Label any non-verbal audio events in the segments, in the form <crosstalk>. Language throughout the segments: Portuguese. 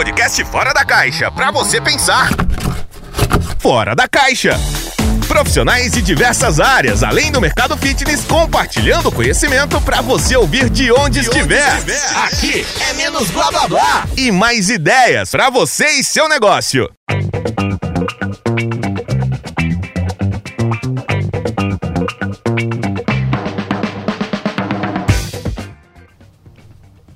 podcast Fora da Caixa, para você pensar. Fora da Caixa. Profissionais de diversas áreas, além do mercado fitness, compartilhando conhecimento para você ouvir de onde, de estiver. onde estiver. Aqui é menos blá blá blá e mais ideias para você e seu negócio.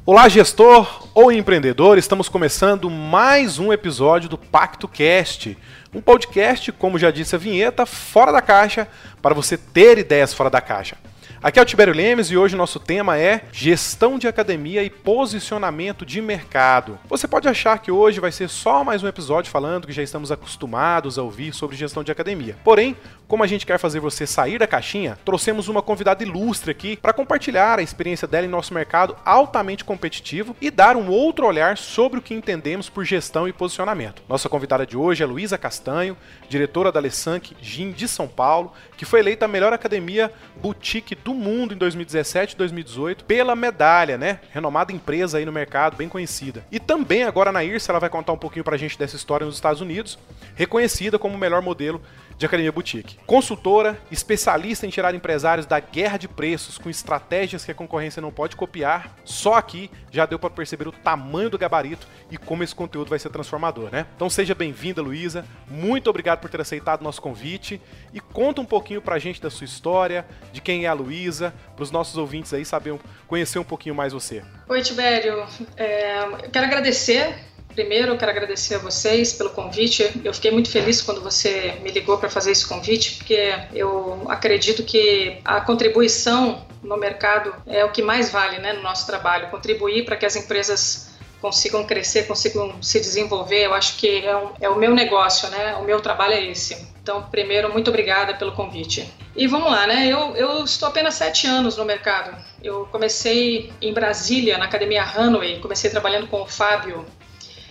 Olá, gestor ou empreendedor, estamos começando mais um episódio do Pacto Cast, um podcast, como já disse a vinheta, fora da caixa, para você ter ideias fora da caixa. Aqui é o Tibério Lemes e hoje nosso tema é gestão de academia e posicionamento de mercado. Você pode achar que hoje vai ser só mais um episódio falando que já estamos acostumados a ouvir sobre gestão de academia. Porém, como a gente quer fazer você sair da caixinha, trouxemos uma convidada ilustre aqui para compartilhar a experiência dela em nosso mercado altamente competitivo e dar um outro olhar sobre o que entendemos por gestão e posicionamento. Nossa convidada de hoje é Luísa Castanho, diretora da Lessank Gym de São Paulo, que foi eleita a melhor academia boutique do mundo em 2017 e 2018 pela medalha, né? Renomada empresa aí no mercado, bem conhecida. E também agora na IRSA ela vai contar um pouquinho pra gente dessa história nos Estados Unidos, reconhecida como o melhor modelo de Academia Boutique. Consultora, especialista em tirar empresários da guerra de preços com estratégias que a concorrência não pode copiar. Só aqui já deu para perceber o tamanho do gabarito e como esse conteúdo vai ser transformador, né? Então seja bem-vinda, Luísa. Muito obrigado por ter aceitado nosso convite e conta um pouquinho pra gente da sua história, de quem é a Luísa, para os nossos ouvintes aí saber conhecer um pouquinho mais você. Oi, Tibério. É, quero agradecer Primeiro, eu quero agradecer a vocês pelo convite. Eu fiquei muito feliz quando você me ligou para fazer esse convite, porque eu acredito que a contribuição no mercado é o que mais vale né, no nosso trabalho contribuir para que as empresas consigam crescer, consigam se desenvolver. Eu acho que é, um, é, o meu negócio, né? O meu trabalho é esse. Então, primeiro, muito obrigada pelo convite. E vamos lá, né? Eu, eu estou apenas sete anos no mercado. Eu comecei em Brasília, na Academia Runway. Comecei trabalhando com o Fábio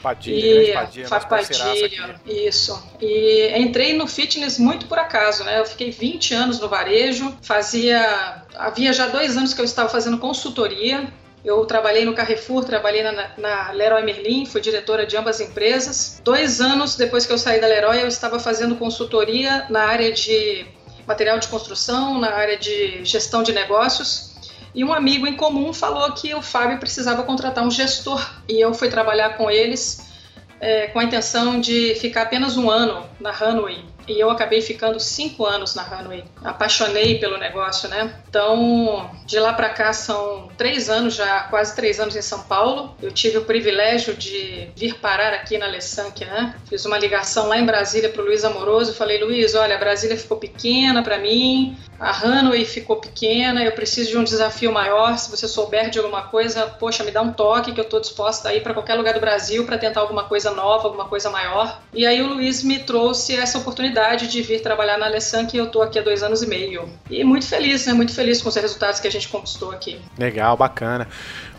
Padilha, e, Padilha, Fábio Padilha, isso. E entrei no fitness muito por acaso, né? Eu fiquei 20 anos no varejo, fazia. Havia já dois anos que eu estava fazendo consultoria. Eu trabalhei no Carrefour, trabalhei na, na Leroy Merlin, fui diretora de ambas empresas. Dois anos depois que eu saí da Leroy, eu estava fazendo consultoria na área de material de construção, na área de gestão de negócios. E um amigo em comum falou que o Fábio precisava contratar um gestor e eu fui trabalhar com eles é, com a intenção de ficar apenas um ano na Runway e eu acabei ficando cinco anos na Runway. Apaixonei pelo negócio, né? Então, de lá para cá são três anos já, quase três anos em São Paulo. Eu tive o privilégio de vir parar aqui na Lessank, né? Fiz uma ligação lá em Brasília para o Luiz Amoroso. Falei, Luiz, olha, Brasília ficou pequena para mim, a Runway ficou pequena, eu preciso de um desafio maior. Se você souber de alguma coisa, poxa, me dá um toque que eu estou disposta a ir para qualquer lugar do Brasil para tentar alguma coisa nova, alguma coisa maior. E aí o Luiz me trouxe essa oportunidade de vir trabalhar na Alessan, que eu estou aqui há dois anos e meio. E muito feliz, né? Muito feliz com os resultados que a gente conquistou aqui. Legal, bacana.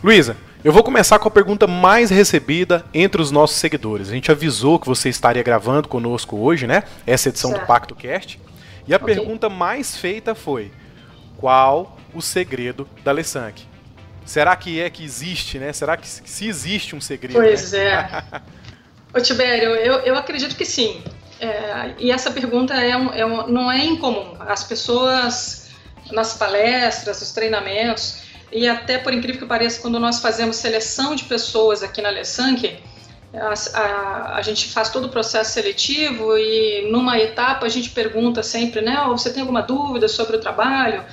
Luísa, eu vou começar com a pergunta mais recebida entre os nossos seguidores. A gente avisou que você estaria gravando conosco hoje, né? Essa edição certo. do Pacto Cast. E a okay. pergunta mais feita foi: qual o segredo da Alessank? Será que é que existe, né? Será que se existe um segredo? Pois né? é. <laughs> Ô Tibério, eu, eu acredito que sim. É, e essa pergunta é, um, é um, não é incomum. As pessoas, nas palestras, nos treinamentos, e até por incrível que pareça, quando nós fazemos seleção de pessoas aqui na Lessank, a, a, a, gente faz todo o processo seletivo e numa etapa a gente pergunta sempre, né, oh, você tem alguma dúvida sobre o trabalho?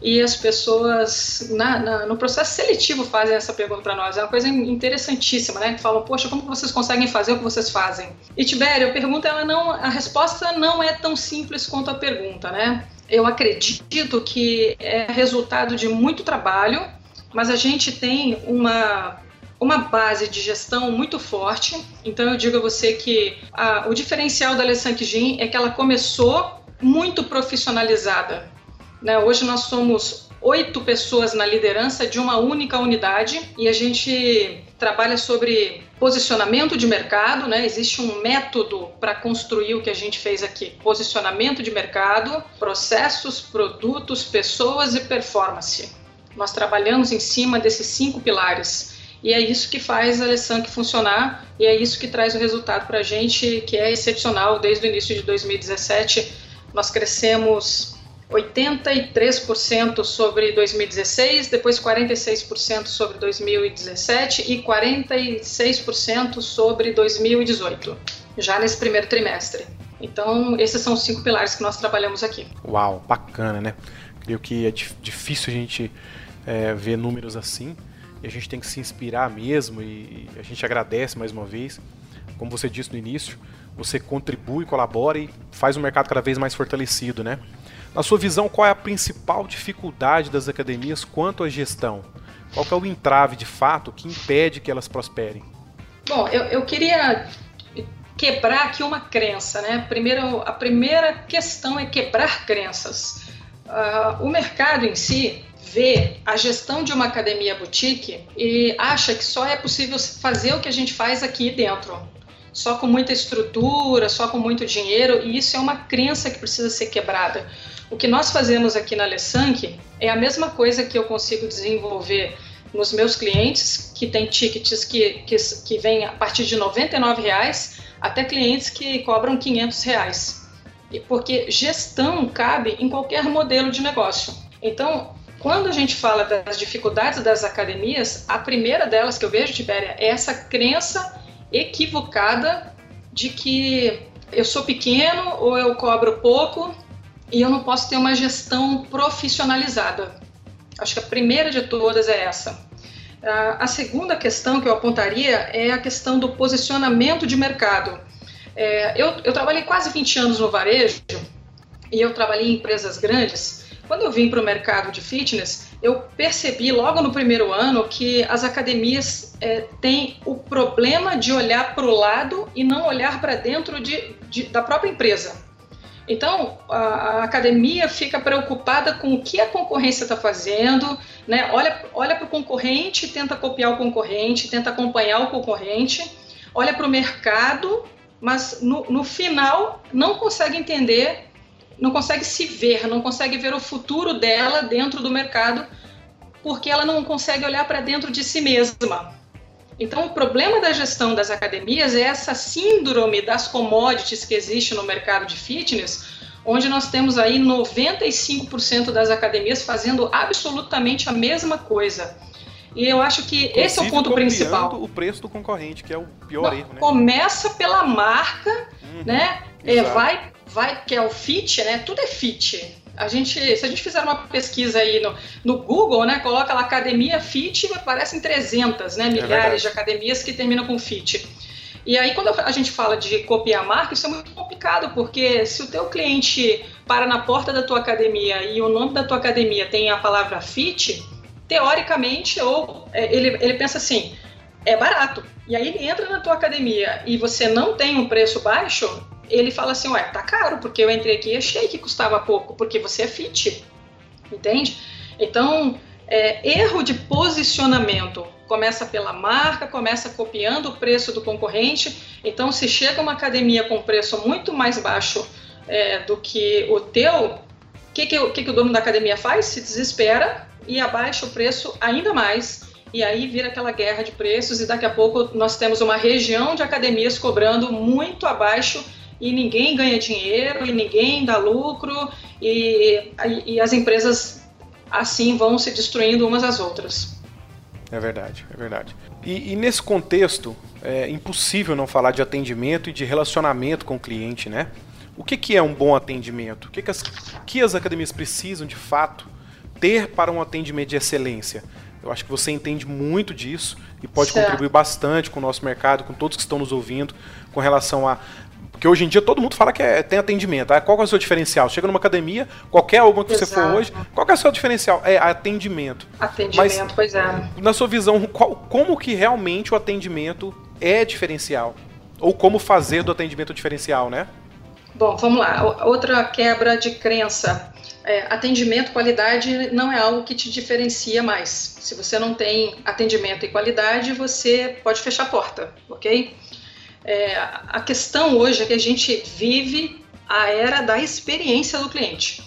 e as pessoas na, na, no processo seletivo fazem essa pergunta para nós. É uma coisa interessantíssima, né? Falam, poxa, como vocês conseguem fazer o que vocês fazem? E Tibério, a pergunta, ela não, a resposta não é tão simples quanto a pergunta, né? Eu acredito que é resultado de muito trabalho, mas a gente tem uma uma base de gestão muito forte. Então eu digo a você que a, o diferencial da Alessandra Gin é que ela começou muito profissionalizada. Né? Hoje nós somos oito pessoas na liderança de uma única unidade e a gente trabalha sobre posicionamento de mercado, né? Existe um método para construir o que a gente fez aqui: posicionamento de mercado, processos, produtos, pessoas e performance. Nós trabalhamos em cima desses cinco pilares. E é isso que faz a Alessank funcionar e é isso que traz o resultado para a gente, que é excepcional. Desde o início de 2017, nós crescemos 83% sobre 2016, depois 46% sobre 2017 e 46% sobre 2018, já nesse primeiro trimestre. Então, esses são os cinco pilares que nós trabalhamos aqui. Uau, bacana, né? Creio que é difícil a gente é, ver números assim e a gente tem que se inspirar mesmo e a gente agradece mais uma vez. Como você disse no início, você contribui, colabora e faz o mercado cada vez mais fortalecido, né? Na sua visão, qual é a principal dificuldade das academias quanto à gestão? Qual é o entrave de fato que impede que elas prosperem? Bom, eu, eu queria quebrar aqui uma crença, né? Primeiro, a primeira questão é quebrar crenças. Uh, o mercado em si vê a gestão de uma academia boutique e acha que só é possível fazer o que a gente faz aqui dentro. Só com muita estrutura, só com muito dinheiro, e isso é uma crença que precisa ser quebrada. O que nós fazemos aqui na Lessank é a mesma coisa que eu consigo desenvolver nos meus clientes, que têm tickets que, que, que vêm a partir de 99 reais, até clientes que cobram 500 reais. Porque gestão cabe em qualquer modelo de negócio. Então, quando a gente fala das dificuldades das academias, a primeira delas que eu vejo, Tibéria, é essa crença equivocada de que eu sou pequeno ou eu cobro pouco e eu não posso ter uma gestão profissionalizada. Acho que a primeira de todas é essa. A segunda questão que eu apontaria é a questão do posicionamento de mercado. É, eu, eu trabalhei quase 20 anos no varejo e eu trabalhei em empresas grandes quando eu vim para o mercado de fitness, eu percebi logo no primeiro ano que as academias é, têm o problema de olhar para o lado e não olhar para dentro de, de, da própria empresa. Então, a, a, academia fica preocupada com o que a concorrência está fazendo, né? olha, olha para o concorrente, tenta copiar o concorrente, tenta acompanhar o concorrente, olha para o mercado, mas no, no final não consegue entender não consegue se ver, não consegue ver o futuro dela dentro do mercado, porque ela não consegue olhar para dentro de si mesma. Então, o problema da gestão das academias é essa síndrome das commodities que existe no mercado de fitness, onde nós temos aí 95% das academias fazendo absolutamente a mesma coisa. E eu acho que Inclusive, esse é o ponto principal. o preço do concorrente, que é o pior Não, erro, né? Começa pela marca, uhum, né? É, vai vai que é o fit, né? Tudo é fit. A gente, se a gente fizer uma pesquisa aí no, no Google, né, coloca lá academia fit, aparecem 300, né, é milhares é de academias que terminam com fit. E aí quando a gente fala de copiar marca, isso é muito complicado, porque se o teu cliente para na porta da tua academia e o nome da tua academia tem a palavra fit, teoricamente, ou é, ele, ele pensa assim, é barato. E aí ele entra na tua academia e você não tem um preço baixo, ele fala assim, ué, tá caro, porque eu entrei aqui e achei que custava pouco, porque você é fit, entende? Então, é, erro de posicionamento começa pela marca, começa copiando o preço do concorrente. Então, se chega uma academia com preço muito mais baixo é, do que o teu, o que, que, que, que o dono da academia faz? Se desespera e abaixa o preço ainda mais. E aí vira aquela guerra de preços, e daqui a pouco nós temos uma região de academias cobrando muito abaixo e ninguém ganha dinheiro e ninguém dá lucro e, e as empresas assim vão se destruindo umas às outras. É verdade, é verdade. E, e, nesse contexto, é impossível não falar de atendimento e de relacionamento com o cliente, né? O que, que é um bom atendimento? O que, que, as, que as academias precisam, de fato, ter para um atendimento de excelência? Eu acho que você entende muito disso e pode certo. contribuir bastante com o nosso mercado, com todos que estão nos ouvindo, com relação a porque hoje em dia todo mundo fala que é, tem atendimento. Ah, qual é o seu diferencial? Chega numa academia, qualquer uma que Exato. você for hoje, qual é o seu diferencial? É atendimento. Atendimento, Mas, pois é. Na sua visão, qual, como que realmente o atendimento é diferencial? Ou como fazer do atendimento diferencial, né? Bom, vamos lá. Outra quebra de crença. É, atendimento, qualidade não é algo que te diferencia mais. Se você não tem atendimento e qualidade, você pode fechar a porta, ok? É, a questão hoje é que a gente vive a era da experiência do cliente.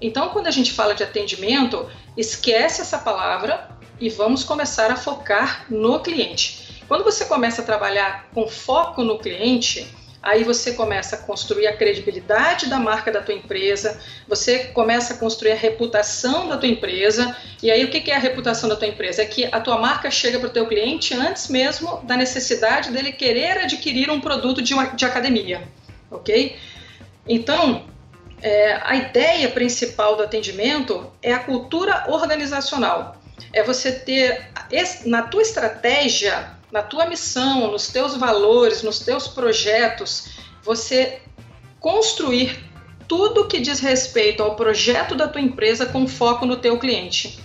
Então, quando a gente fala de atendimento, esquece essa palavra e vamos começar a focar no cliente. Quando você começa a trabalhar com foco no cliente, aí você começa a construir a credibilidade da marca da tua empresa, você começa a construir a reputação da tua empresa, e aí o que é a reputação da tua empresa? É que a tua marca chega para o teu cliente antes mesmo da necessidade dele querer adquirir um produto de, uma, de academia, ok? Então, é, a ideia principal do atendimento é a cultura organizacional. É você ter na tua estratégia na tua missão, nos teus valores, nos teus projetos, você construir tudo que diz respeito ao projeto da tua empresa com foco no teu cliente.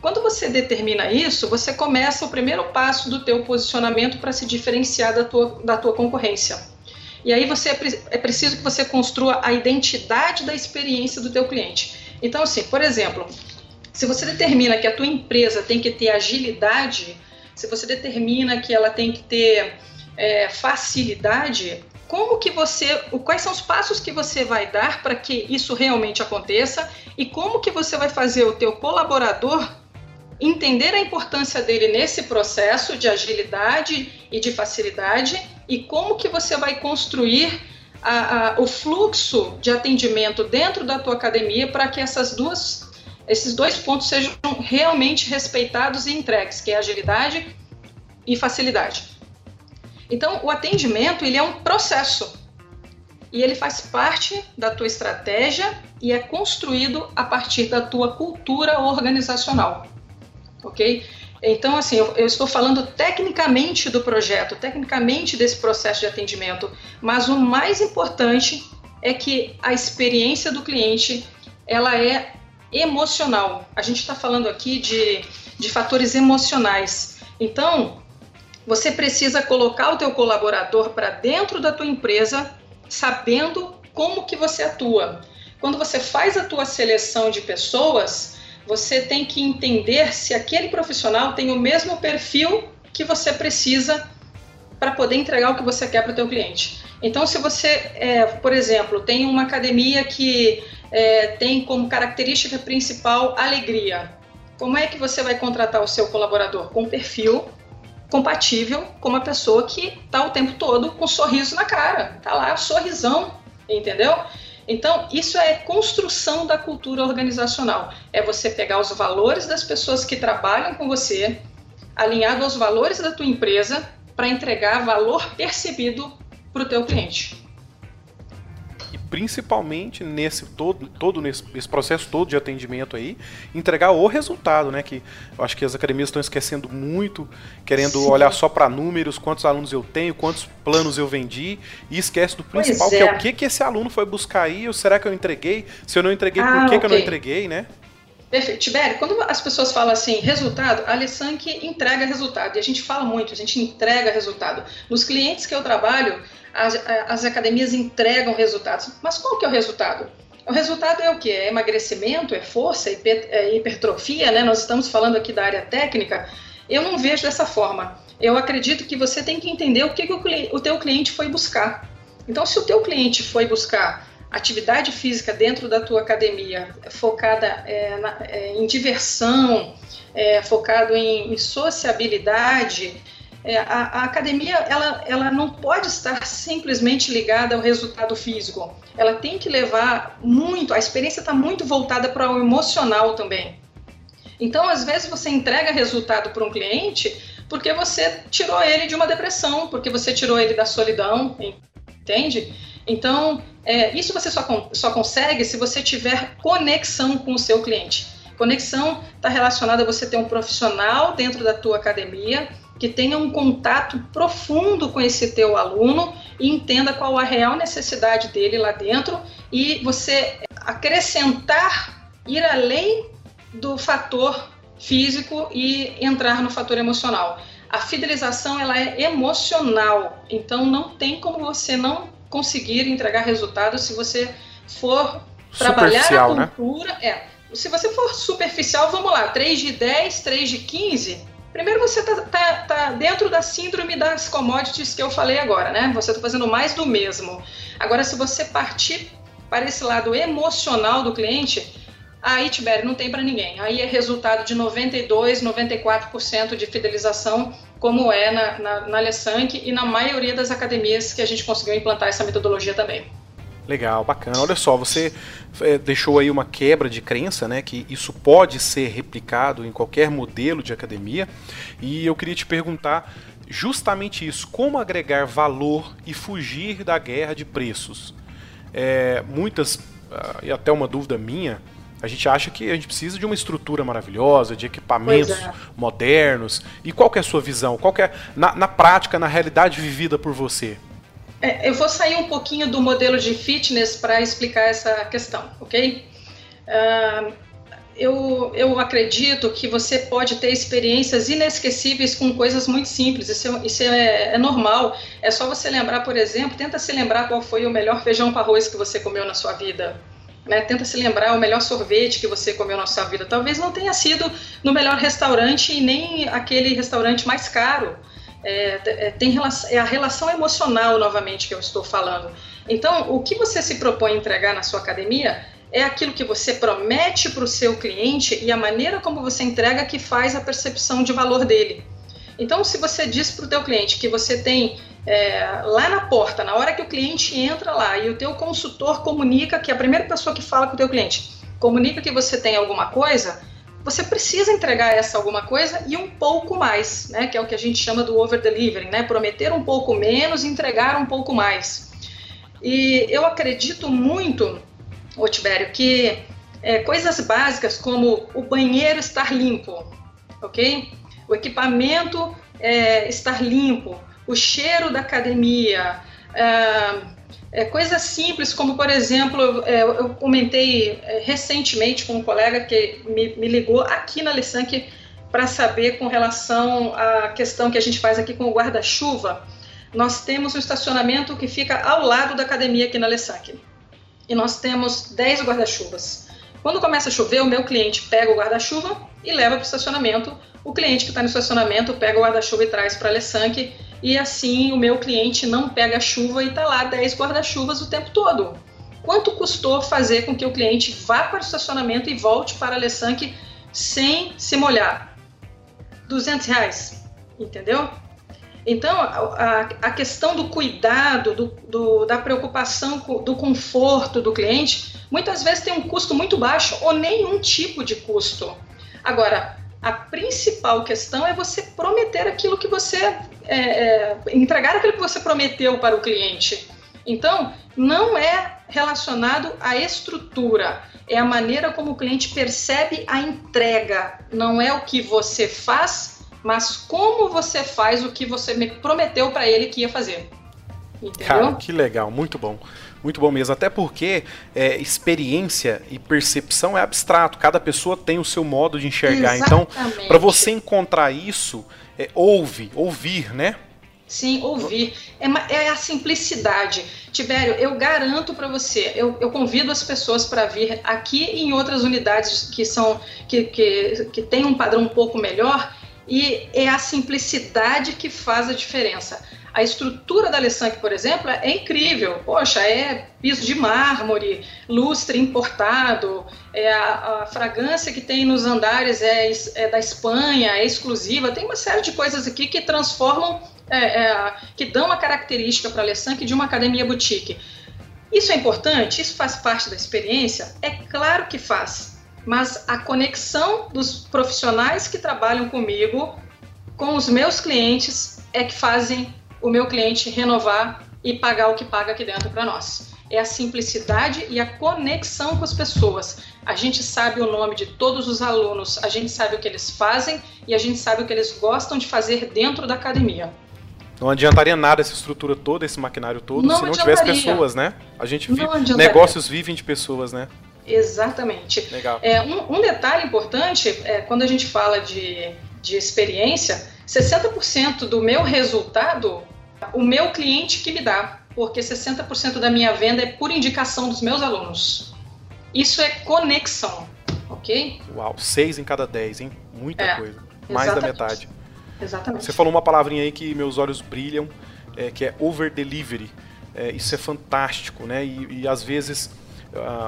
Quando você determina isso, você começa o primeiro passo do teu posicionamento para se diferenciar da tua, da tua concorrência. E aí você é preciso que você construa a identidade da experiência do teu cliente. Então, assim, por exemplo, se você determina que a tua empresa tem que ter agilidade, se você determina que ela tem que ter é, facilidade, como que você, quais são os passos que você vai dar para que isso realmente aconteça e como que você vai fazer o teu colaborador entender a importância dele nesse processo de agilidade e de facilidade e como que você vai construir a, a, o fluxo de atendimento dentro da tua academia para que essas duas esses dois pontos sejam realmente respeitados e entregues, que é agilidade e facilidade. Então, o atendimento ele é um processo e ele faz parte da tua estratégia e é construído a partir da tua cultura organizacional, ok? Então, assim, eu, eu, estou falando tecnicamente do projeto, tecnicamente desse processo de atendimento, mas o mais importante é que a experiência do cliente ela é emocional. A gente está falando aqui de, de fatores emocionais. Então, você precisa colocar o teu colaborador para dentro da tua empresa, sabendo como que você atua. Quando você faz a tua seleção de pessoas, você tem que entender se aquele profissional tem o mesmo perfil que você precisa para poder entregar o que você quer para o teu cliente. Então, se você, é, por exemplo, tem uma academia que é, tem como característica principal alegria. Como é que você vai contratar o seu colaborador? Com perfil compatível com uma pessoa que está o tempo todo com sorriso na cara, tá lá, sorrisão, entendeu? Então, isso é construção da cultura organizacional. É você pegar os valores das pessoas que trabalham com você, alinhado aos valores da tua empresa, para entregar valor percebido para o teu cliente principalmente nesse todo, todo nesse, esse processo todo de atendimento aí, entregar o resultado, né? Que eu acho que as academias estão esquecendo muito, querendo Sim. olhar só para números, quantos alunos eu tenho, quantos planos eu vendi, e esquece do principal, é. que é o que, que esse aluno foi buscar aí, ou será que eu entreguei? Se eu não entreguei, ah, por que, okay. que eu não entreguei, né? Perfeito. Tibério, quando as pessoas falam assim, resultado, a Alessanque entrega resultado. E a gente fala muito, a gente entrega resultado. Nos clientes que eu trabalho, as, as academias entregam resultados. Mas qual que é o resultado? O resultado é o que? É emagrecimento, é força, é hipertrofia, né? Nós estamos falando aqui da área técnica. Eu não vejo dessa forma. Eu acredito que você tem que entender o que, que o, o teu cliente foi buscar. Então, se o teu cliente foi buscar atividade física dentro da tua academia, focada é, na, é, em diversão, é, focado em, em sociabilidade, é, a, a, academia ela, ela não pode estar simplesmente ligada ao resultado físico. Ela tem que levar muito, a experiência está muito voltada para o emocional também. Então, às vezes, você entrega resultado para um cliente porque você tirou ele de uma depressão, porque você tirou ele da solidão, entende? Então, é, isso você só, só consegue se você tiver conexão com o seu cliente. Conexão está relacionada a você ter um profissional dentro da tua academia que tenha um contato profundo com esse teu aluno e entenda qual a real necessidade dele lá dentro e você acrescentar, ir além do fator físico e entrar no fator emocional. A fidelização ela é emocional, então não tem como você não conseguir entregar resultados se você for trabalhar a né? cultura. Né? É, se você for superficial, vamos lá, 3 de 10, 3 de 15, Primeiro, você está tá, tá dentro da síndrome das commodities que eu falei agora, né? Você está fazendo mais do mesmo. Agora, se você partir para esse lado emocional do cliente, Aí, Tibério, não tem para ninguém. Aí é resultado de 92, 94% de fidelização, como é na, na, na e na maioria das academias que a gente conseguiu implantar essa metodologia também. Legal, bacana. Olha só, você é, deixou aí uma quebra de crença, né? Que isso pode ser replicado em qualquer modelo de academia. E eu queria te perguntar justamente isso: como agregar valor e fugir da guerra de preços? É, muitas, ah, e até uma dúvida minha, a gente acha que a gente precisa de uma estrutura maravilhosa, de equipamentos é. modernos. E qual é a sua visão? Qual é, na, na prática, na realidade vivida por você? É, eu vou sair um pouquinho do modelo de fitness para explicar essa questão, ok? Uh, eu, eu acredito que você pode ter experiências inesquecíveis com coisas muito simples, isso, é, isso é, é, normal. É só você lembrar, por exemplo, tenta se lembrar qual foi o melhor feijão com arroz que você comeu na sua vida. Né? Tenta se lembrar o melhor sorvete que você comeu na sua vida. Talvez não tenha sido no melhor restaurante e nem aquele restaurante mais caro. É, é, tem relação, é a relação emocional novamente que eu estou falando. Então, o que você se propõe entregar na sua academia é aquilo que você promete para o seu cliente e a maneira como você entrega que faz a percepção de valor dele. Então, se você diz para o teu cliente que você tem é, lá na porta, na hora que o cliente entra lá e o teu consultor comunica que a primeira pessoa que fala com o teu cliente comunica que você tem alguma coisa, você precisa entregar essa alguma coisa e um pouco mais, né? Que é o que a gente chama do over delivering, né? Prometer um pouco menos, entregar um pouco mais. E eu acredito muito ô que é, coisas básicas como o banheiro estar limpo, ok? O equipamento é, estar limpo, o cheiro da academia, é, é coisas simples como, por exemplo, é, eu comentei é, recentemente com um colega que me, me ligou aqui na Lissanque para saber com relação à questão que a gente faz aqui com o guarda-chuva. Nós temos um estacionamento que fica ao lado da academia aqui na Lissanque e nós temos 10 guarda-chuvas. Quando começa a chover, o meu cliente pega o guarda-chuva e leva para o estacionamento. O cliente que está no estacionamento pega o guarda-chuva e traz para a Lessanque. E assim o meu cliente não pega chuva e está lá 10 guarda-chuvas o tempo todo. Quanto custou fazer com que o cliente vá para o estacionamento e volte para a Lessanque sem se molhar? 200 reais, entendeu? Então, a, a questão do cuidado, do, do, da preocupação do conforto do cliente, muitas vezes tem um custo muito baixo ou nenhum tipo de custo. Agora, a principal questão é você prometer aquilo que você é, é, entregar aquilo que você prometeu para o cliente. Então, não é relacionado à estrutura, é a maneira como o cliente percebe a entrega, não é o que você faz mas como você faz o que você me prometeu para ele que ia fazer. Entendeu? Cara, que legal, muito bom. Muito bom mesmo, até porque é, experiência e percepção é abstrato, cada pessoa tem o seu modo de enxergar. Então, Exatamente. Então, para você encontrar isso, é, ouve, ouvir, né? Sim, ouvir. É, é a simplicidade. Tibério, eu garanto para você, eu, eu, convido as pessoas para vir aqui em outras unidades que são que, que, que tem um padrão um pouco melhor e é a simplicidade que faz a diferença. A estrutura da Alessanque, por exemplo, é incrível. Poxa, é piso de mármore, lustre importado, é a, a fragrância que tem nos andares é, é, da Espanha, é exclusiva. Tem uma série de coisas aqui que transformam, é, é, que dão a característica para a Alessanque de uma academia boutique. Isso é importante? Isso faz parte da experiência? É claro que faz mas a conexão dos profissionais que trabalham comigo com os meus clientes é que fazem o meu cliente renovar e pagar o que paga aqui dentro para nós. É a simplicidade e a conexão com as pessoas. A gente sabe o nome de todos os alunos, a gente sabe o que eles fazem e a gente sabe o que eles gostam de fazer dentro da academia. Não adiantaria nada essa estrutura toda, esse maquinário todo, não se não tivesse pessoas, né? A gente vive, negócios vivem de pessoas, né? Exatamente. Legal. É, um, um detalhe importante é quando a gente fala de, de experiência, 60% do meu resultado, o meu cliente que me dá, porque 60% da minha venda é por indicação dos meus alunos. Isso é conexão, ok? Uau, 6 em cada 10, hein? Muita é, coisa. Mais exatamente. da metade. Exatamente. Você falou uma palavrinha aí que meus olhos brilham, é, que é over delivery. É, isso é fantástico, né? E, e às vezes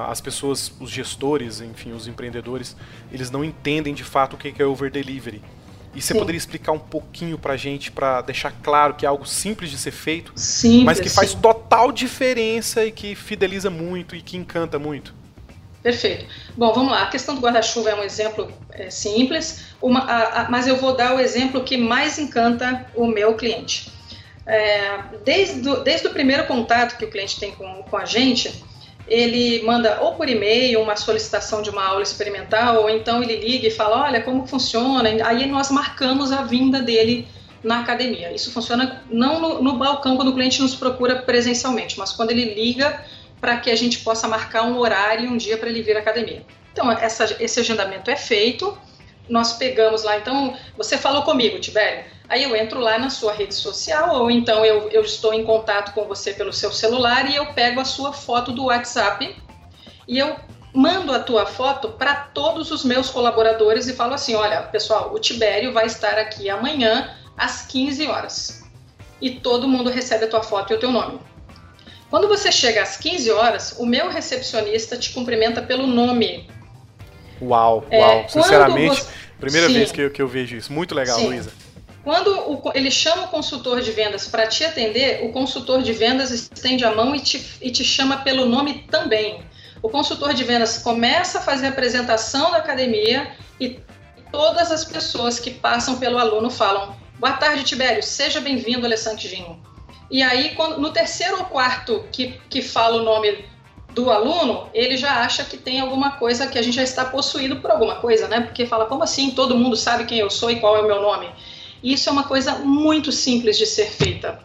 as pessoas, os gestores, enfim, os empreendedores, eles não entendem de fato o que é over delivery. E você Sim. poderia explicar um pouquinho pra gente, para deixar claro que é algo simples de ser feito, simples, mas que faz total diferença e que fideliza muito e que encanta muito? Perfeito. Bom, vamos lá. A questão do guarda-chuva é um exemplo é, simples, uma, a, a, mas eu vou dar o exemplo que mais encanta o meu cliente. É, desde, do, desde o primeiro contato que o cliente tem com, com a gente, ele manda ou por e-mail uma solicitação de uma aula experimental, ou então ele liga e fala, olha, como funciona? Aí nós marcamos a vinda dele na academia. Isso funciona não no, no balcão quando o cliente nos procura presencialmente, mas quando ele liga para que a gente possa marcar um horário e um dia para ele vir à academia. Então, essa, esse agendamento é feito, nós pegamos lá, então, você falou comigo, Tibério, aí eu entro lá na sua rede social, ou então eu, eu estou em contato com você pelo seu celular e eu pego a sua foto do WhatsApp e eu mando a tua foto para todos os meus colaboradores e falo assim, olha, pessoal, o Tibério vai estar aqui amanhã às 15 horas. E todo mundo recebe a tua foto e o teu nome. Quando você chega às 15 horas, o meu recepcionista te cumprimenta pelo nome Uau, é, uau. Sinceramente, você... primeira Sim. vez que eu, que eu vejo isso. Muito legal, Luísa. Quando o, ele chama o consultor de vendas para te atender, o consultor de vendas estende a mão e te, e te chama pelo nome também. O consultor de vendas começa a fazer a apresentação da academia e todas as pessoas que passam pelo aluno falam: Boa tarde, Tibério, seja bem-vindo, Alessandro Gino. E aí, quando, no terceiro ou quarto que, que fala o nome do aluno, ele já acha que tem alguma coisa que a gente já está possuído por alguma coisa, né? Porque fala, como assim? Todo mundo sabe quem eu sou e qual é o meu nome. Isso é uma coisa muito simples de ser feita,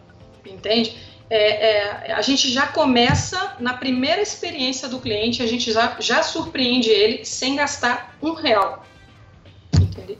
entende? É, é, a gente já começa na primeira experiência do cliente, a gente já, já surpreende ele sem gastar um real.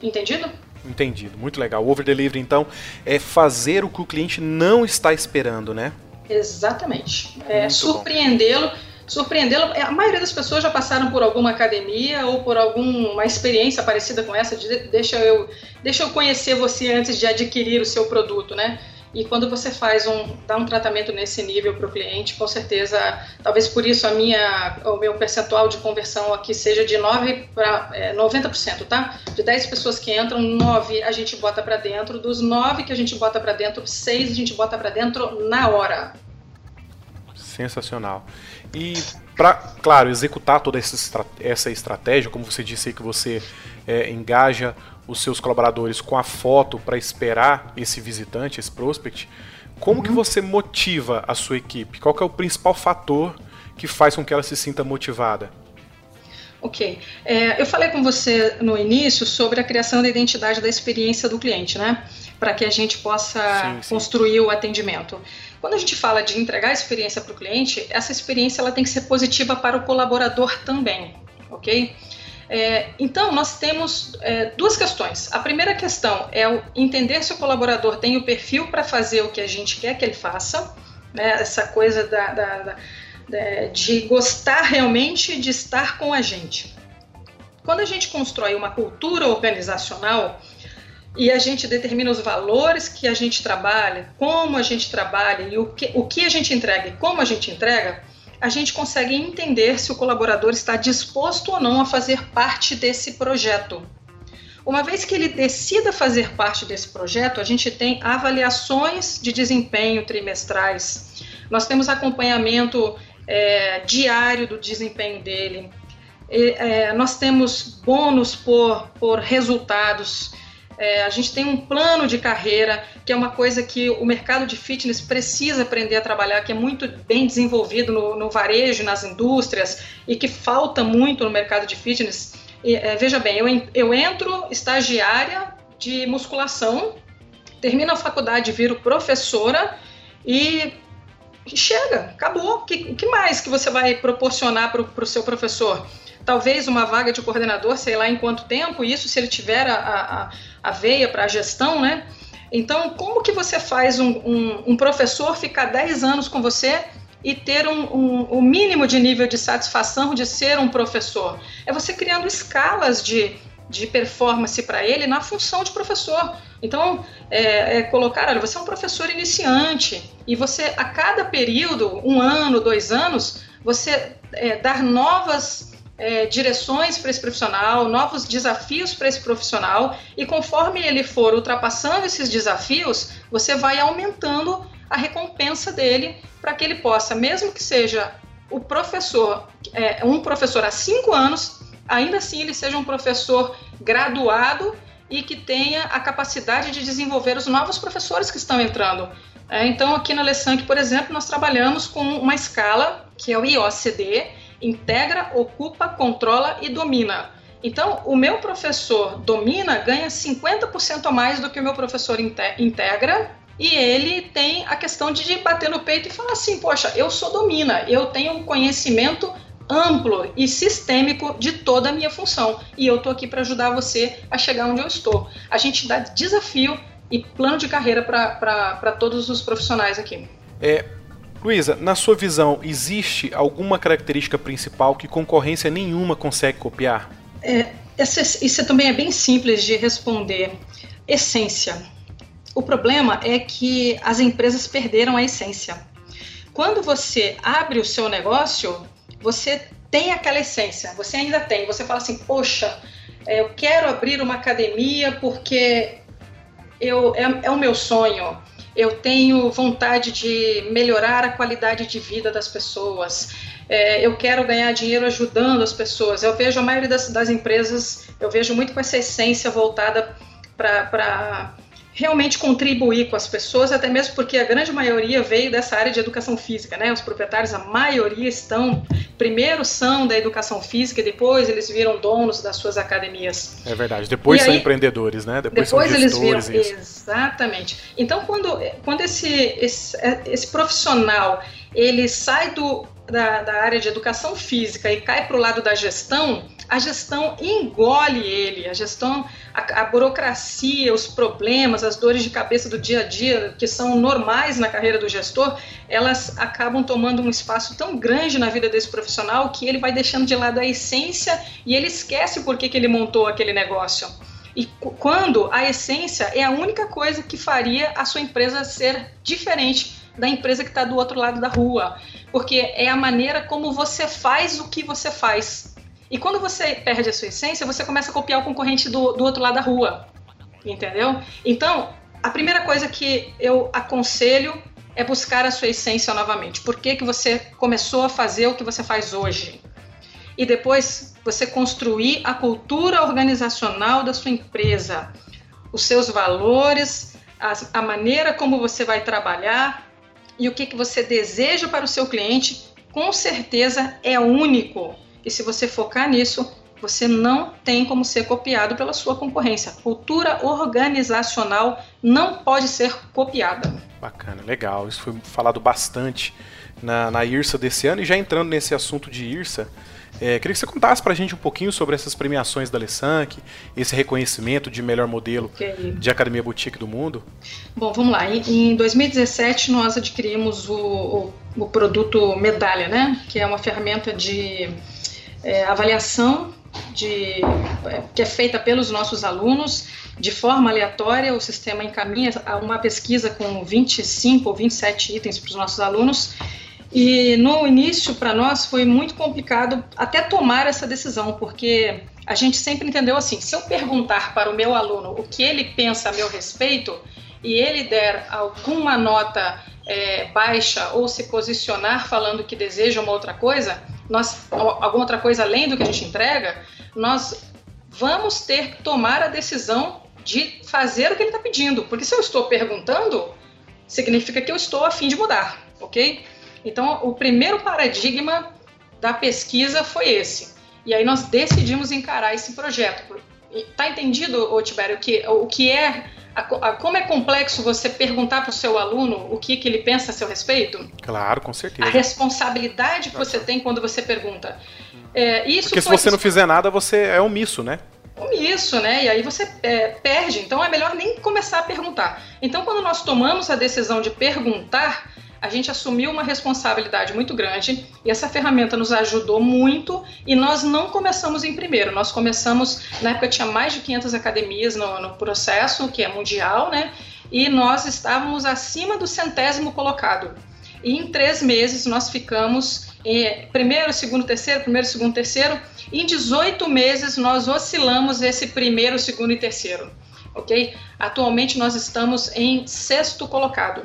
Entendido? Entendido, muito legal. O over delivery, então, é fazer o que o cliente não está esperando, né? Exatamente. É surpreendê-lo surpreendê-lo. É, a maioria das pessoas já passaram por alguma academia ou por alguma experiência parecida com essa, de deixa eu, deixa eu conhecer você antes de adquirir o seu produto, né? E quando você faz um, dá um tratamento nesse nível para o cliente, com certeza, talvez por isso a minha, o meu percentual de conversão aqui seja de 9 para é, 90%, tá? De 10 pessoas que entram, 9 a gente bota para dentro, dos 9 que a gente bota para dentro, 6 a gente bota para dentro na hora. Sensacional. E para, claro, executar toda essa, essa estratégia, como você disse aí que você é, engaja os seus colaboradores com a foto para esperar esse visitante, esse prospect, como uhum. que você motiva a sua equipe? Qual é o principal fator que faz com que ela se sinta motivada? Ok. É, eu falei com você no início sobre a criação da identidade da experiência do cliente, né? Para que a gente possa sim, sim. construir o atendimento. Quando a gente fala de entregar a experiência para o cliente, essa experiência ela tem que ser positiva para o colaborador também, ok? É, então, nós temos é, duas questões. A primeira questão é entender se o colaborador tem o perfil para fazer o que a gente quer que ele faça, né? essa coisa da, da, da, de gostar realmente de estar com a gente. Quando a gente constrói uma cultura organizacional, e a gente determina os valores que a gente trabalha, como a gente trabalha e o que, o que a gente entrega e como a gente entrega, a gente consegue entender se o colaborador está disposto ou não a fazer parte desse projeto. Uma vez que ele decida fazer parte desse projeto, a gente tem avaliações de desempenho trimestrais, nós temos acompanhamento é, diário do desempenho dele, é, nós temos bônus por, por resultados. É, a gente tem um plano de carreira, que é uma coisa que o mercado de fitness precisa aprender a trabalhar, que é muito bem desenvolvido no, no varejo, nas indústrias, e que falta muito no mercado de fitness. E, é, veja bem, eu, eu entro estagiária de musculação, termino a faculdade, viro professora e chega, acabou. O que, que, mais que você vai proporcionar para o seu professor? talvez uma vaga de coordenador, sei lá em quanto tempo, isso se ele tiver a, a, a veia para a gestão, né? Então, como que você faz um, um, um, professor ficar 10 anos com você e ter um, um, um mínimo de nível de satisfação de ser um professor? É você criando escalas de, de performance para ele na função de professor. Então, é, é, colocar, olha, você é um professor iniciante e você, a cada período, um ano, dois anos, você é, dar novas é, direções para esse profissional, novos desafios para esse profissional, e conforme ele for ultrapassando esses desafios, você vai aumentando a recompensa dele para que ele possa, mesmo que seja o professor, é, um professor há cinco anos, ainda assim ele seja um professor graduado e que tenha a capacidade de desenvolver os novos professores que estão entrando. É, então, aqui na Lessanc, por exemplo, nós trabalhamos com uma escala que é o IOCD, integra, ocupa, controla e domina. Então, o meu professor domina ganha 50% a mais do que o meu professor integra, e ele tem a questão de bater no peito e falar assim: poxa, eu sou domina, eu tenho um conhecimento amplo e sistêmico de toda a minha função e eu estou aqui para ajudar você a chegar onde eu estou. A gente dá desafio e plano de carreira para todos os profissionais aqui. É, Luísa, na sua visão, existe alguma característica principal que concorrência nenhuma consegue copiar? É, essa, isso também é bem simples de responder. Essência. O problema é que as empresas perderam a essência. Quando você abre o seu negócio, você tem aquela essência, você ainda tem. Você fala assim, poxa, é, eu quero abrir uma academia porque eu, é, é o meu sonho. Eu tenho vontade de melhorar a qualidade de vida das pessoas. É, eu quero ganhar dinheiro ajudando as pessoas. Eu vejo a maioria das, das empresas, eu vejo muito com essa essência voltada para realmente contribuir com as pessoas, até mesmo porque a grande maioria veio dessa área de educação física, né? Os proprietários, a maioria estão, primeiro são da educação física depois eles viram donos das suas academias. É verdade, depois e são aí, empreendedores, né? Depois, depois eles viram, isso. exatamente. Então, quando, quando esse, esse, esse profissional, ele sai do, da, da área de educação física e cai para o lado da gestão, a gestão engole ele, a gestão, a, a, burocracia, os problemas, as dores de cabeça do dia a dia, que são normais na carreira do gestor, elas acabam tomando um espaço tão grande na vida desse profissional que ele vai deixando de lado a essência e ele esquece por que, que ele montou aquele negócio. E quando a essência é a única coisa que faria a sua empresa ser diferente da empresa que está do outro lado da rua, porque é a maneira como você faz o que você faz. E quando você perde a sua essência, você começa a copiar o concorrente do, do outro lado da rua. Entendeu? Então, a primeira coisa que eu aconselho é buscar a sua essência novamente. Por que, que você começou a fazer o que você faz hoje? E depois você construir a cultura organizacional da sua empresa, os seus valores, a, maneira como você vai trabalhar e o que, que você deseja para o seu cliente, com certeza é único e se você focar nisso, você não tem como ser copiado pela sua concorrência. Cultura organizacional não pode ser copiada. Bacana, legal. Isso foi falado bastante na, na IRSA desse ano. E já entrando nesse assunto de IRSA, é, queria que você contasse para a gente um pouquinho sobre essas premiações da Lessank, esse reconhecimento de melhor modelo okay. de academia boutique do mundo. Bom, vamos lá. Em, em 2017 nós adquirimos o, o, o produto Medalha, né? Que é uma ferramenta de é, avaliação de, é, que é feita pelos nossos alunos de forma aleatória. O sistema encaminha uma pesquisa com 25 ou 27 itens para os nossos alunos. E no início, para nós, foi muito complicado até tomar essa decisão, porque a gente sempre entendeu assim: se eu perguntar para o meu aluno o que ele pensa a meu respeito e ele der alguma nota é, baixa ou se posicionar falando que deseja uma outra coisa, nós, alguma outra coisa além do que a gente entrega, nós vamos ter que tomar a decisão de fazer o que ele está pedindo. Porque se eu estou perguntando, significa que eu estou a fim de mudar, ok? Então, o primeiro paradigma da pesquisa foi esse. E aí nós decidimos encarar esse projeto. Tá entendido, Tibério, que, o que é a, a, como é complexo você perguntar para o seu aluno o que, que ele pensa a seu respeito? Claro, com certeza. A responsabilidade que você tem quando você pergunta. É, isso Porque se você não fizer nada, você é omisso, né? Omisso, né? E aí você é, perde. Então é melhor nem começar a perguntar. Então, quando nós tomamos a decisão de perguntar, a gente assumiu uma responsabilidade muito grande e essa ferramenta nos ajudou muito e nós não começamos em primeiro, nós começamos, na época tinha mais de 500 academias no, no processo, que é mundial, né? E nós estávamos acima do centésimo colocado. E em três meses nós ficamos em primeiro, segundo, terceiro, primeiro, segundo, terceiro. Em 18 meses nós oscilamos esse primeiro, segundo e terceiro. Ok? Atualmente nós estamos em sexto colocado.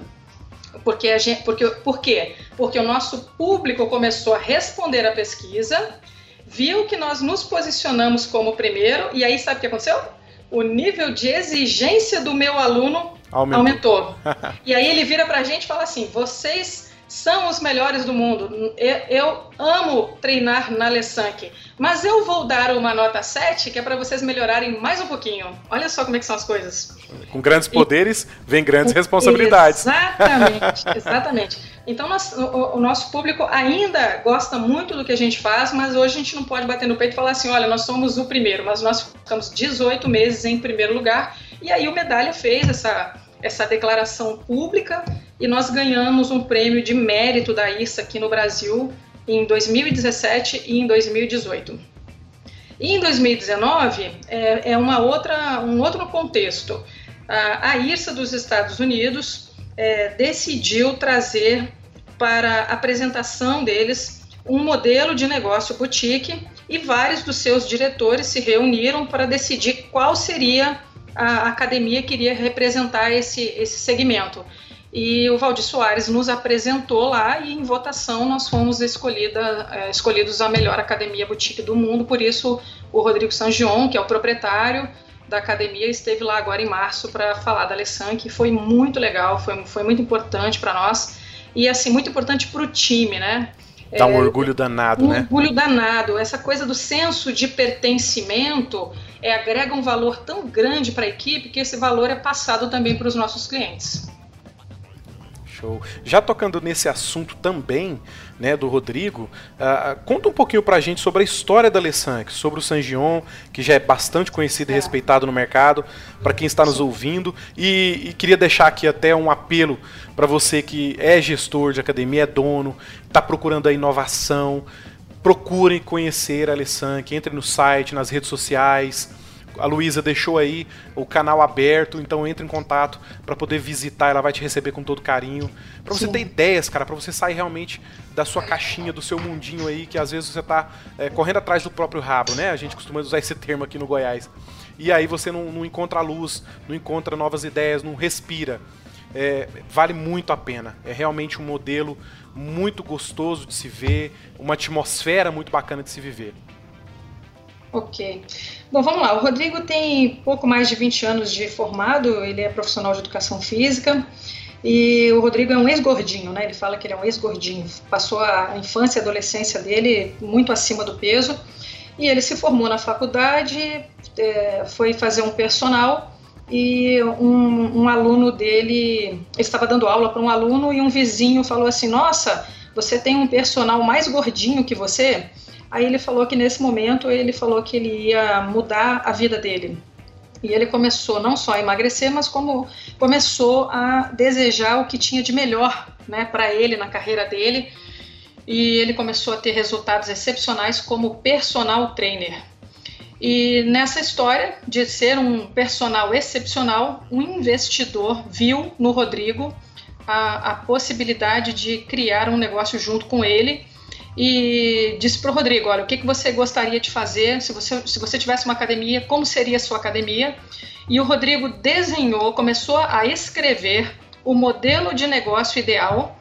Porque a gente, porque, por quê? Porque o nosso público começou a responder à pesquisa, viu que nós nos posicionamos como primeiro, e aí sabe o que aconteceu? O nível de exigência do meu aluno aumentou. aumentou. <laughs> e aí ele vira para a gente e fala assim: vocês são os melhores do mundo. Eu, eu amo treinar na Lessank, mas eu vou dar uma nota 7 que é para vocês melhorarem mais um pouquinho. Olha só como é que são as coisas. Com grandes poderes e, vem grandes responsabilidades. Exatamente, <laughs> exatamente. Então nós, o, o, nosso público ainda gosta muito do que a gente faz, mas hoje a gente não pode bater no peito e falar assim, olha, nós somos o primeiro, mas nós ficamos 18 meses em primeiro lugar. E aí o Medalha fez essa, essa declaração pública e nós ganhamos um prêmio de mérito da IRSA aqui no Brasil em 2017 e em 2018. E em 2019 é, é uma outra, um outro contexto. A, a IRSA dos Estados Unidos é, decidiu trazer para a apresentação deles um modelo de negócio boutique e vários dos seus diretores se reuniram para decidir qual seria a academia que iria representar esse, esse segmento. E o Valdir Soares nos apresentou lá e em votação nós fomos escolhida, é, escolhidos a melhor academia boutique do mundo. Por isso, o Rodrigo Sangion, que é o proprietário da academia, esteve lá agora em março para falar da Lessan, que foi muito legal, foi, foi muito importante para nós e assim muito importante para o time, né? Dá um é, orgulho danado, um né? Orgulho danado. Essa coisa do senso de pertencimento é, agrega um valor tão grande para a equipe que esse valor é passado também para os nossos clientes. Show. Já tocando nesse assunto também, né, do Rodrigo, uh, conta um pouquinho pra gente sobre a história da Lessank, sobre o Sangion, que já é bastante conhecido e é. respeitado no mercado, para quem está nos ouvindo, e, e, queria deixar aqui até um apelo para você que é gestor de academia, é dono, está procurando a inovação, procurem conhecer a Lessank, entre no site, nas redes sociais, a Luísa deixou aí o canal aberto, então entre em contato para poder visitar, ela vai te receber com todo carinho. Para você Sim. ter ideias, cara, para você sair realmente da sua caixinha, do seu mundinho aí, que às vezes você tá é, correndo atrás do próprio rabo, né? A gente costuma usar esse termo aqui no Goiás. E aí você não, não encontra luz, não encontra novas ideias, não respira. É, vale muito a pena. É realmente um modelo muito gostoso de se ver, uma atmosfera muito bacana de se viver. Ok. Bom, vamos lá. O Rodrigo tem pouco mais de 20 anos de formado, ele é profissional de educação física. E o Rodrigo é um ex-gordinho, né? Ele fala que ele é um ex-gordinho. Passou a infância e adolescência dele muito acima do peso. E ele se formou na faculdade, é, foi fazer um personal e um, um aluno dele, ele estava dando aula para um aluno e um vizinho falou assim: Nossa, você tem um personal mais gordinho que você? Aí ele falou que nesse momento ele falou que ele ia mudar a vida dele. E ele começou não só a emagrecer, mas como começou a desejar o que tinha de melhor, né, para ele na carreira dele. E ele começou a ter resultados excepcionais como personal trainer. E nessa história de ser um personal excepcional, um investidor viu no Rodrigo a, a possibilidade de criar um negócio junto com ele e disse para o Rodrigo, olha, o que, que você gostaria de fazer se você, se você tivesse uma academia, como seria a sua academia? E o Rodrigo desenhou, começou a escrever o modelo de negócio ideal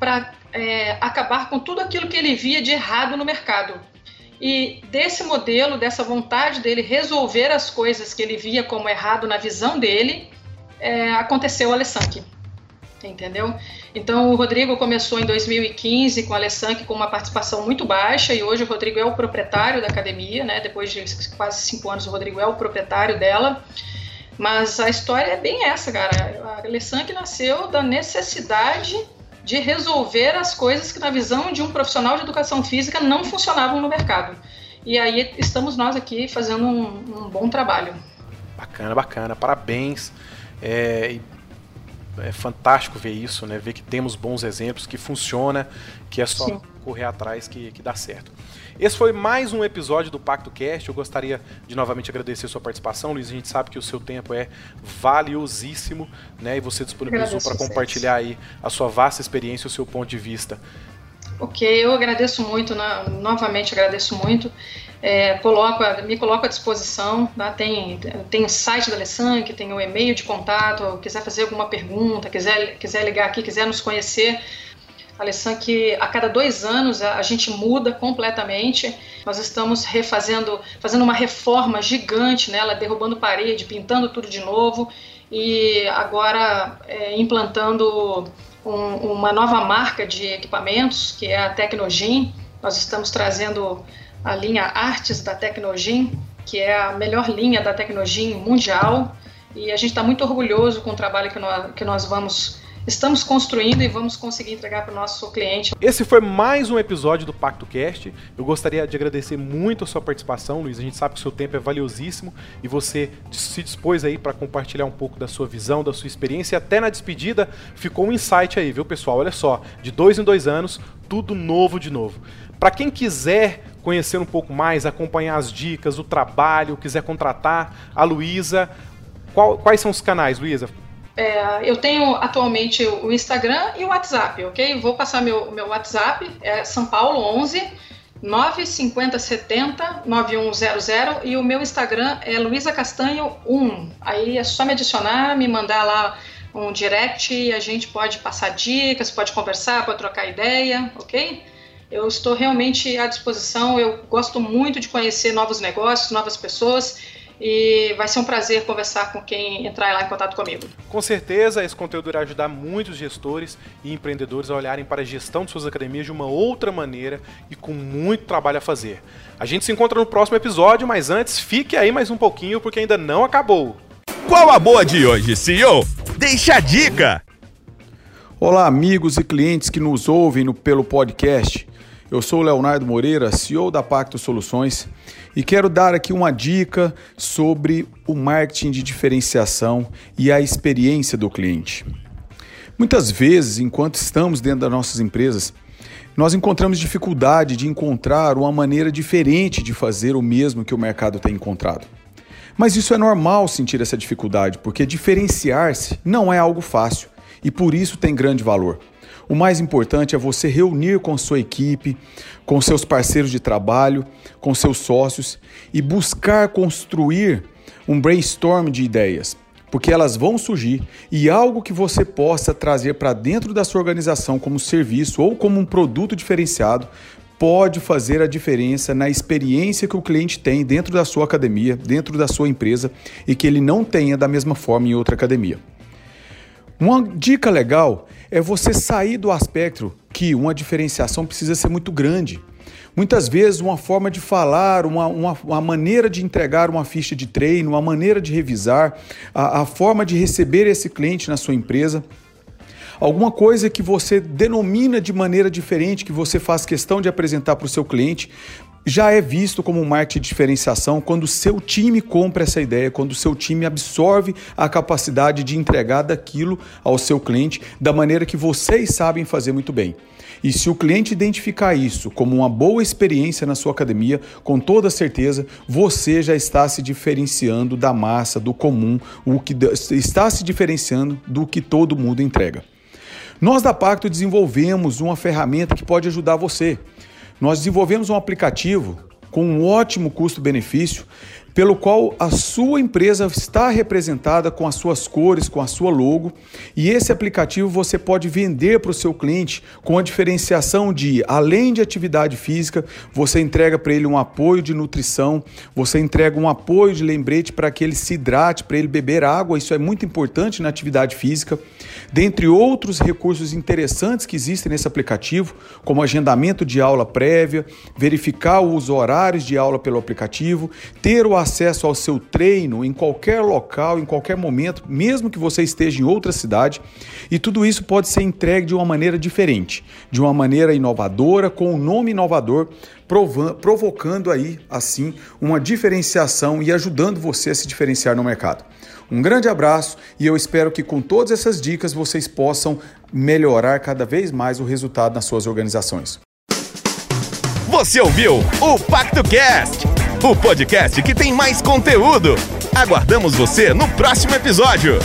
para é, acabar com tudo aquilo que ele via de errado no mercado. E desse modelo, dessa vontade dele resolver as coisas que ele via como errado na visão dele, é, aconteceu o Alessandro entendeu? Então o Rodrigo começou em 2015 com a Alessanque com uma participação muito baixa e hoje o Rodrigo é o proprietário da academia, né? Depois de quase cinco anos o Rodrigo é o proprietário dela. Mas a história é bem essa, cara. A Alessanque nasceu da necessidade de resolver as coisas que na visão de um profissional de educação física não funcionavam no mercado. E aí estamos nós aqui fazendo um, um bom trabalho. Bacana, bacana. Parabéns. É, é fantástico ver isso, né? Ver que temos bons exemplos, que funciona, que é só Sim. correr atrás que, que dá certo. Esse foi mais um episódio do Pacto Cast. Eu gostaria de novamente agradecer a sua participação, Luiz. A gente sabe que o seu tempo é valiosíssimo, né? E você disponibilizou para compartilhar aí a sua vasta experiência, o seu ponto de vista. Ok, eu agradeço muito, novamente agradeço muito. É, coloco, me coloco à disposição, tá? tem, tem o site da Alessandra, tem o e-mail de contato, quiser fazer alguma pergunta, quiser, quiser ligar aqui, quiser nos conhecer, Alessandra, que a cada dois anos a, a, gente muda completamente. Nós estamos refazendo, fazendo uma reforma gigante nela, derrubando parede, pintando tudo de novo e agora é, implantando um, uma nova marca de equipamentos, que é a Tecnogin. Nós estamos trazendo a linha Artes da Tecnogin, que é a melhor linha da Tecnogin mundial. E a gente está muito orgulhoso com o trabalho que nós, que nós vamos estamos construindo e vamos conseguir entregar para o nosso cliente. Esse foi mais um episódio do Pacto Cast. Eu gostaria de agradecer muito a sua participação, Luiz. A gente sabe que o seu tempo é valiosíssimo e você se dispôs aí para compartilhar um pouco da sua visão, da sua experiência. E até na despedida ficou um insight aí, viu, pessoal? Olha só, de dois em dois anos, tudo novo de novo. Para quem quiser conhecer um pouco mais, acompanhar as dicas, o trabalho, quiser contratar a Luísa, quais são os canais, Luísa? É, eu tenho atualmente o Instagram e o WhatsApp, ok? Vou passar meu, meu WhatsApp, é São Paulo 11 95070 9100 e o meu Instagram é Luísa Castanho 1. Aí é só me adicionar, me mandar lá um direct e a gente pode passar dicas, pode conversar, pode trocar ideia, ok? Eu estou realmente à disposição, eu gosto muito de conhecer novos negócios, novas pessoas e vai ser um prazer conversar com quem entrar lá em contato comigo. Com certeza, esse conteúdo irá ajudar muitos gestores e empreendedores a olharem para a gestão de suas academias de uma outra maneira e com muito trabalho a fazer. A gente se encontra no próximo episódio, mas antes fique aí mais um pouquinho porque ainda não acabou. Qual a boa de hoje, CEO? Deixa a dica! Olá, amigos e clientes que nos ouvem no, pelo podcast. Eu sou o Leonardo Moreira, CEO da Pacto Soluções, e quero dar aqui uma dica sobre o marketing de diferenciação e a experiência do cliente. Muitas vezes, enquanto estamos dentro das nossas empresas, nós encontramos dificuldade de encontrar uma maneira diferente de fazer o mesmo que o mercado tem encontrado. Mas isso é normal sentir essa dificuldade, porque diferenciar-se não é algo fácil e por isso tem grande valor. O mais importante é você reunir com sua equipe, com seus parceiros de trabalho, com seus sócios e buscar construir um brainstorm de ideias, porque elas vão surgir e algo que você possa trazer para dentro da sua organização como serviço ou como um produto diferenciado pode fazer a diferença na experiência que o cliente tem dentro da sua academia, dentro da sua empresa e que ele não tenha da mesma forma em outra academia. Uma dica legal é você sair do aspecto que uma diferenciação precisa ser muito grande. Muitas vezes, uma forma de falar, uma, uma, uma, maneira de entregar uma ficha de treino, uma maneira de revisar, a, a forma de receber esse cliente na sua empresa, alguma coisa que você denomina de maneira diferente, que você faz questão de apresentar para o seu cliente, já é visto como um marketing de diferenciação quando o seu time compra essa ideia, quando o seu time absorve a capacidade de entregar daquilo ao seu cliente da maneira que vocês sabem fazer muito bem. E se o cliente identificar isso como uma boa experiência na sua academia, com toda certeza você já está se diferenciando da massa, do comum, o que está se diferenciando do que todo mundo entrega. Nós da Pacto desenvolvemos uma ferramenta que pode ajudar você. Nós desenvolvemos um aplicativo com um ótimo custo-benefício pelo qual a sua empresa está representada com as suas cores, com a sua logo, e esse aplicativo você pode vender para o seu cliente com a diferenciação de, além de atividade física, você entrega para ele um apoio de nutrição, você entrega um apoio de lembrete para que ele se hidrate, para ele beber água, isso é muito importante na atividade física, dentre outros recursos interessantes que existem nesse aplicativo, como agendamento de aula prévia, verificar os horários de aula pelo aplicativo, ter o acesso ao seu treino em qualquer local, em qualquer momento, mesmo que você esteja em outra cidade, e tudo isso pode ser entregue de uma maneira diferente, de uma maneira inovadora, com um nome inovador, provocando aí assim uma diferenciação e ajudando você a se diferenciar no mercado. Um grande abraço e eu espero que com todas essas dicas vocês possam melhorar cada vez mais o resultado nas suas organizações. Você ouviu o Pacto Cast, o podcast que tem mais conteúdo. Aguardamos você no próximo episódio.